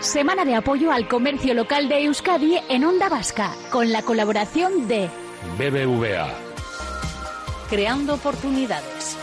Semana de apoyo al comercio local de Euskadi en Onda Vasca, con la colaboración de BBVA. Creando oportunidades.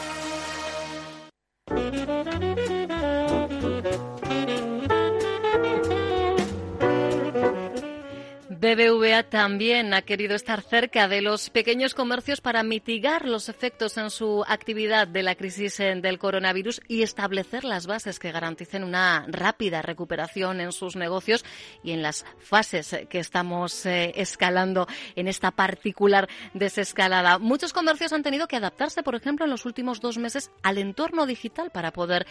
BBVA también ha querido estar cerca de los pequeños comercios para mitigar los efectos en su actividad de la crisis eh, del coronavirus y establecer las bases que garanticen una rápida recuperación en sus negocios y en las fases que estamos eh, escalando en esta particular desescalada. Muchos comercios han tenido que adaptarse, por ejemplo, en los últimos dos meses al entorno digital para poder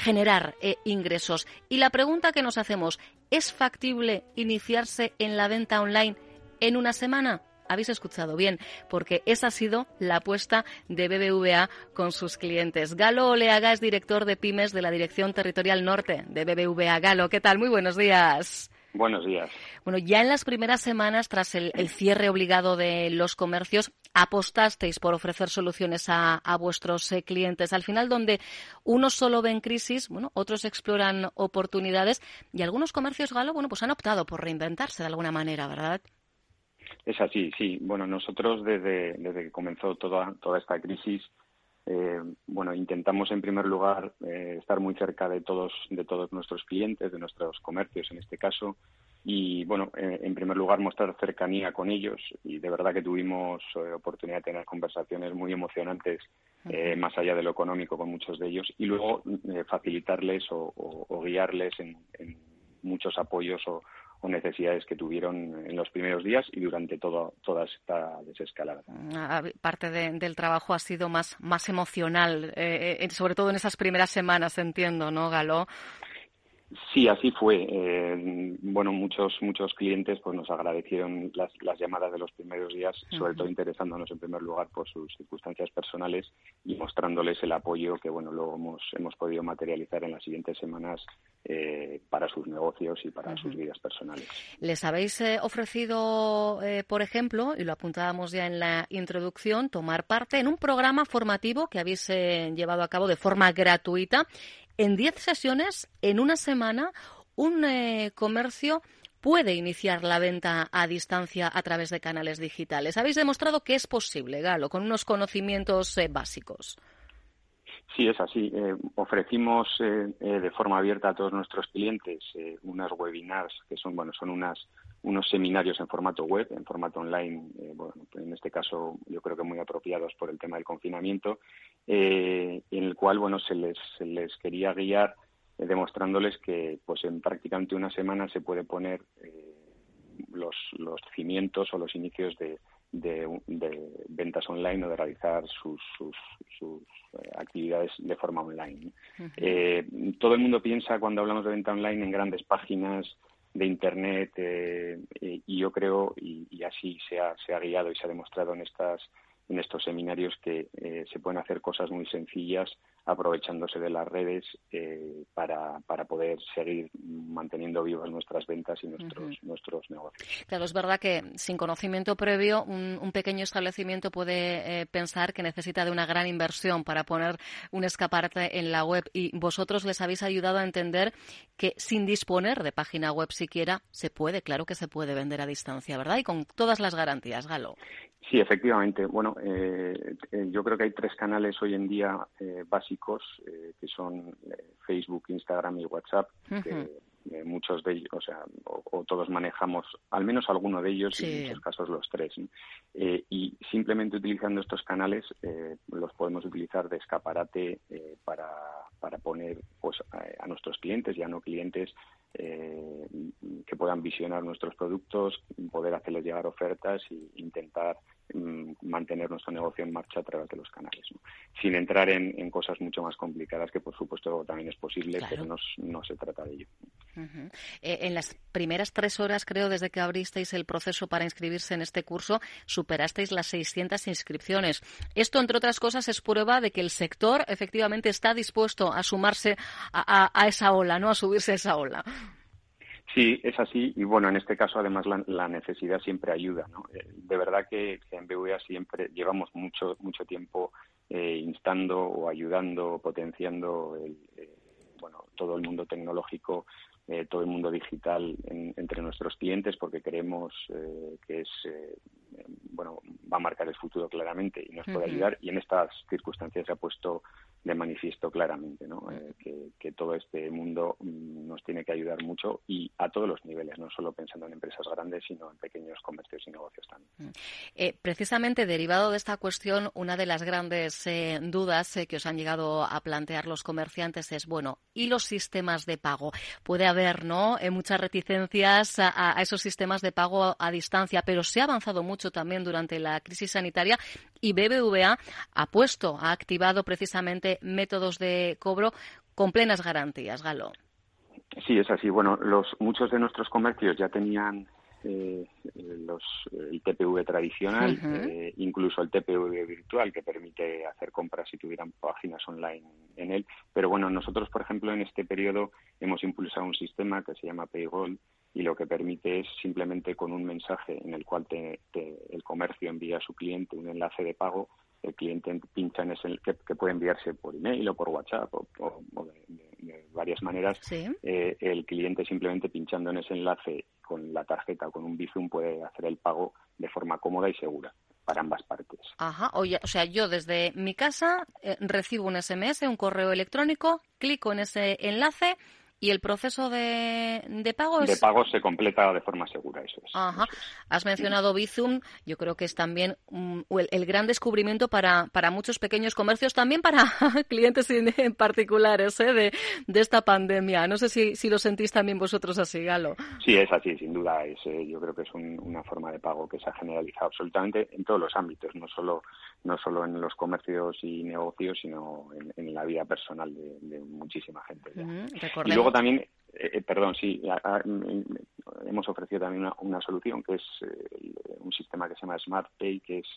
generar eh, ingresos. Y la pregunta que nos hacemos, ¿es factible iniciarse en la venta online en una semana? Habéis escuchado bien, porque esa ha sido la apuesta de BBVA con sus clientes. Galo Oleaga es director de pymes de la Dirección Territorial Norte de BBVA. Galo, ¿qué tal? Muy buenos días. Buenos días. Bueno, ya en las primeras semanas, tras el, cierre obligado de los comercios, apostasteis por ofrecer soluciones a, vuestros eh, clientes. Al final, donde unos solo ven crisis, bueno, otros exploran oportunidades y algunos comercios galo, bueno, pues han optado por reinventarse de alguna manera, ¿verdad? Es así, sí. Bueno, nosotros desde, desde que comenzó toda, toda esta crisis, eh, bueno, intentamos en primer lugar eh, estar muy cerca de todos, de todos nuestros clientes, de nuestros comercios en este caso, y bueno, eh, en primer lugar mostrar cercanía con ellos y de verdad que tuvimos oportunidad de tener conversaciones muy emocionantes más allá de lo económico con muchos de ellos y luego facilitarles o, guiarles en, en, muchos apoyos o, o necesidades que tuvieron en los primeros días y durante todo, toda esta desescalada. Ah, parte del trabajo ha sido más, más emocional, eh, eh, sobre todo en esas primeras semanas, entiendo, ¿no, Galo? Sí, así fue. Eh, bueno, muchos muchos clientes pues nos agradecieron las, las llamadas de los primeros días, sobre todo interesándonos en primer lugar por sus circunstancias personales y mostrándoles el apoyo que bueno luego hemos hemos podido materializar en las siguientes semanas eh, para sus negocios y para sus vidas personales. Les habéis eh, ofrecido, por ejemplo, y lo apuntábamos ya en la introducción, tomar parte en un programa formativo que habéis llevado a cabo de forma gratuita en 10 sesiones, en una semana, un eh, comercio puede iniciar la venta a distancia a través de canales digitales. Habéis demostrado que es posible, Galo, con unos conocimientos eh, básicos. Sí, es así. Eh, ofrecimos de forma abierta a todos nuestros clientes unas webinars que son, bueno, son unas unos seminarios en formato web, en formato online, eh, bueno, en este caso yo creo que muy apropiados por el tema del confinamiento, eh, en el cual bueno se les, se les quería guiar eh, demostrándoles que pues en prácticamente una semana se puede poner los, los cimientos o los inicios de, de, ventas online o de realizar sus, sus, actividades de forma online. todo el mundo piensa cuando hablamos de venta online en grandes páginas de Internet eh, y yo creo, y, y así se ha, se ha, guiado y se ha demostrado en, estas, en estos seminarios, que eh, se pueden hacer cosas muy sencillas aprovechándose de las redes eh, para, para poder seguir manteniendo vivas nuestras ventas y nuestros, nuestros negocios. Claro, es verdad que sin conocimiento previo, un, pequeño establecimiento puede eh, pensar que necesita de una gran inversión para poner un escaparate en la web y vosotros les habéis ayudado a entender que sin disponer de página web siquiera se puede, claro que se puede vender a distancia, ¿verdad? Y con todas las garantías, Galo. Sí, efectivamente. Bueno, eh, yo creo que hay tres canales hoy en día básicos eh, que son eh, Facebook, Instagram y WhatsApp, que eh, muchos de ellos, o sea, o, todos manejamos al menos alguno de ellos, y en muchos casos los tres. y simplemente utilizando estos canales los podemos utilizar de escaparate para, para poner pues, a, nuestros clientes y a no clientes que puedan visionar nuestros productos, poder hacerles llegar ofertas e intentar mantener nuestro negocio en marcha a través de los canales, sin entrar en, cosas mucho más complicadas que por supuesto también es posible, pero no, se trata de ello. Eh, en las primeras tres horas, creo, desde que abristeis el proceso para inscribirse en este curso, superasteis las 600 inscripciones. Esto, entre otras cosas, es prueba de que el sector efectivamente está dispuesto a sumarse a, a esa ola, ¿no? A subirse a esa ola. Sí, es así y bueno, en este caso además la, necesidad siempre ayuda, ¿no? Eh, de verdad que, en BVA siempre llevamos mucho mucho tiempo eh, instando o ayudando, potenciando el, eh, bueno, todo el mundo tecnológico eh, todo el mundo digital entre nuestros clientes porque creemos eh, que es eh, bueno va a marcar el futuro claramente y nos puede ayudar y en estas circunstancias se ha puesto de manifiesto claramente ¿no? que, todo este mundo mm, nos tiene que ayudar mucho y a todos los niveles no solo pensando en empresas grandes sino en pequeños comercios y negocios también. Precisamente derivado de esta cuestión una de las grandes dudas que os han llegado a plantear los comerciantes es bueno y los sistemas de pago puede haber ¿no? Eh, muchas reticencias a, esos sistemas de pago a distancia, pero se ha avanzado mucho también durante la crisis sanitaria y BBVA ha puesto, ha activado precisamente métodos de cobro con plenas garantías, Galo. Sí, es así. Bueno, los muchos de nuestros comercios ya tenían eh, los, el TPV tradicional, eh, incluso el TPV virtual que permite hacer compras si tuvieran páginas online en él. Pero bueno, nosotros, por ejemplo, en este periodo hemos impulsado un sistema que se llama Payroll y lo que permite es simplemente con un mensaje en el cual el comercio envía a su cliente un enlace de pago, el cliente pincha en ese que, que puede enviarse por email o por WhatsApp o, de, varias maneras. Eh, el cliente simplemente pinchando en ese enlace con la tarjeta o con un Bizum puede hacer el pago de forma cómoda y segura para ambas partes. Ajá, o, o sea, yo desde mi casa eh, recibo un SMS, un correo electrónico, clico en ese enlace ¿Y el proceso de, de pago De pago se completa de forma segura, eso es. Ajá. Has mencionado Bizum, yo creo que es también el, gran descubrimiento para, para muchos pequeños comercios, también para clientes en, particulares ¿eh? de, de, esta pandemia. No sé si, si lo sentís también vosotros así, Galo. Sí, es así, sin duda. Es, eh, yo creo que es una forma de pago que se ha generalizado absolutamente en todos los ámbitos, no solo, no solo en los comercios y negocios, sino en, la vida personal de, muchísima gente. y luego también, eh, eh, perdón, sí, hemos ofrecido también una, solución que es eh, un sistema que se llama Smart Pay, que es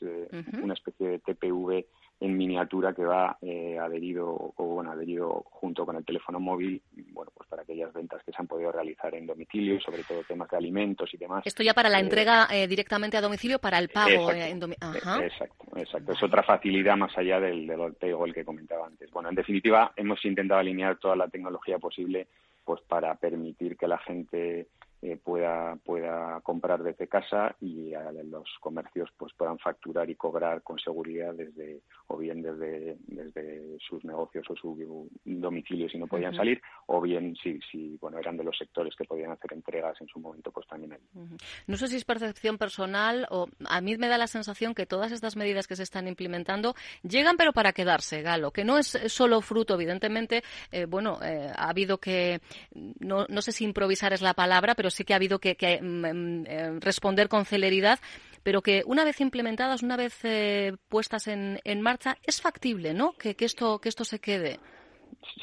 una especie de TPV en miniatura que va adherido o bueno adherido junto con el teléfono móvil aquellas ventas que se han podido realizar en domicilio sobre todo temas de alimentos y demás. Esto ya para la entrega directamente a domicilio para el pago exacto, exacto, exacto. es otra facilidad más allá del del el que comentaba antes. Bueno en definitiva hemos intentado alinear toda la tecnología posible pues para permitir que la gente eh, pueda pueda comprar desde casa y los comercios pues puedan facturar y cobrar con seguridad desde o bien desde desde sus negocios o su domicilio si no podían salir o bien si si bueno eran de los sectores que podían hacer entregas en su momento pues también. No sé si es percepción personal o a mí me da la sensación que todas estas medidas que se están implementando llegan pero para quedarse, Galo, que no es solo fruto evidentemente eh, bueno eh, ha habido que no, no sé si improvisar es la palabra pero sí que ha habido que, mm, mm, eh, responder con celeridad, pero que una vez implementadas, una vez eh, puestas en, en, marcha, es factible, ¿no? Que, esto, que esto se quede.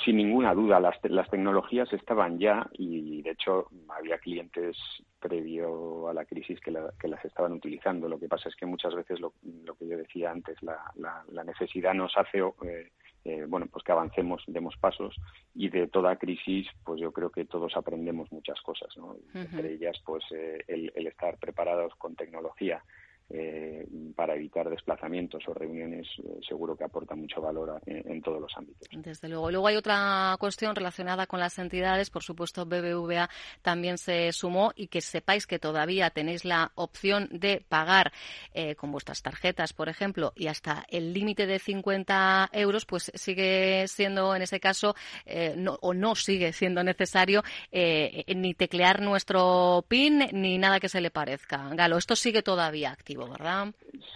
Sin ninguna duda, las, las tecnologías estaban ya y, de hecho, había clientes previo a la crisis que, que, las estaban utilizando. Lo que pasa es que muchas veces, lo, que yo decía antes, la, la, necesidad nos hace eh, eh, bueno, pues que avancemos, demos pasos y de toda crisis, pues yo creo que todos aprendemos muchas cosas, ¿no? Entre ellas, pues eh, el, el, estar preparados con tecnología eh, para evitar desplazamientos o reuniones eh, seguro que aporta mucho valor en, todos los ámbitos. Desde luego. Luego hay otra cuestión relacionada con las entidades. Por supuesto, BBVA también se sumó y que sepáis que todavía tenéis la opción de pagar eh, con vuestras tarjetas, por ejemplo, y hasta el límite de 50 euros, pues sigue siendo en ese caso no, o no sigue siendo necesario ni teclear nuestro PIN ni nada que se le parezca. Galo, esto sigue todavía activo.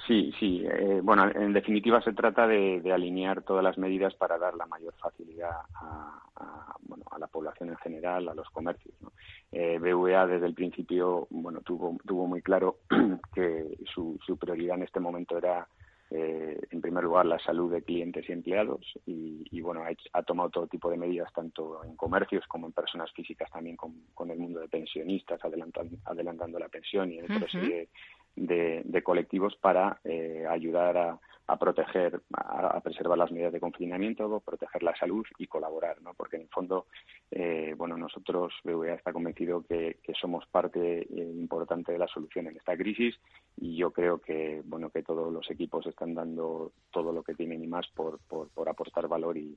Sí, sí. Eh, bueno, en definitiva se trata de, alinear todas las medidas para dar la mayor facilidad a, bueno, a la población en general, a los comercios. ¿no? Eh, BVA desde el principio, bueno, tuvo, tuvo muy claro que su, prioridad en este momento era eh, en primer lugar la salud de clientes y empleados y, bueno ha, tomado todo tipo de medidas tanto en comercios como en personas físicas también con, el mundo de pensionistas adelantando, adelantando la pensión y en otra serie de, colectivos para eh, ayudar a, a proteger, a, preservar las medidas de confinamiento, proteger la salud y colaborar, ¿no? Porque en el fondo, eh, bueno, nosotros, BVA está convencido que, somos parte eh, importante de la solución en esta crisis y yo creo que, bueno, que todos los equipos están dando todo lo que tienen y más por, por, aportar valor y,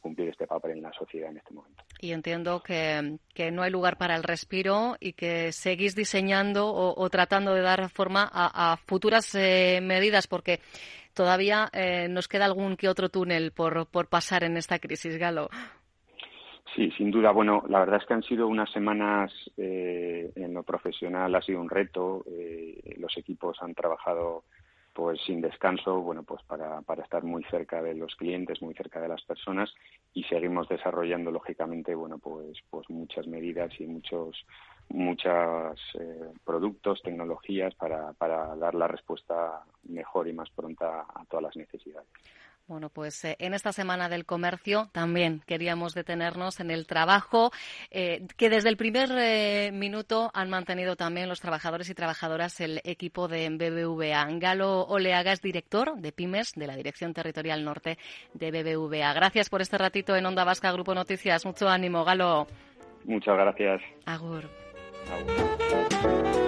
cumplir este papel en la sociedad en este momento. Y entiendo que, que no hay lugar para el respiro y que seguís diseñando o, tratando de dar forma a, futuras eh, medidas porque todavía eh, nos queda algún que otro túnel por, por pasar en esta crisis, Galo. Sí, sin duda. Bueno, la verdad es que han sido unas semanas eh, en lo profesional, ha sido un reto. Eh, los equipos han trabajado pues sin descanso, bueno, pues para, para estar muy cerca de los clientes, muy cerca de las personas y seguimos desarrollando lógicamente, bueno, pues pues muchas medidas y muchos muchos eh, productos, tecnologías para, para dar la respuesta mejor y más pronta a todas las necesidades. Bueno, pues eh, en esta semana del comercio también queríamos detenernos en el trabajo eh, que desde el primer minuto han mantenido también los trabajadores y trabajadoras el equipo de BBVA. Galo Oleaga es director de Pymes de la Dirección Territorial Norte de BBVA. Gracias por este ratito en Onda Vasca Grupo Noticias. Mucho ánimo, Galo. Muchas gracias. Agur. Agur.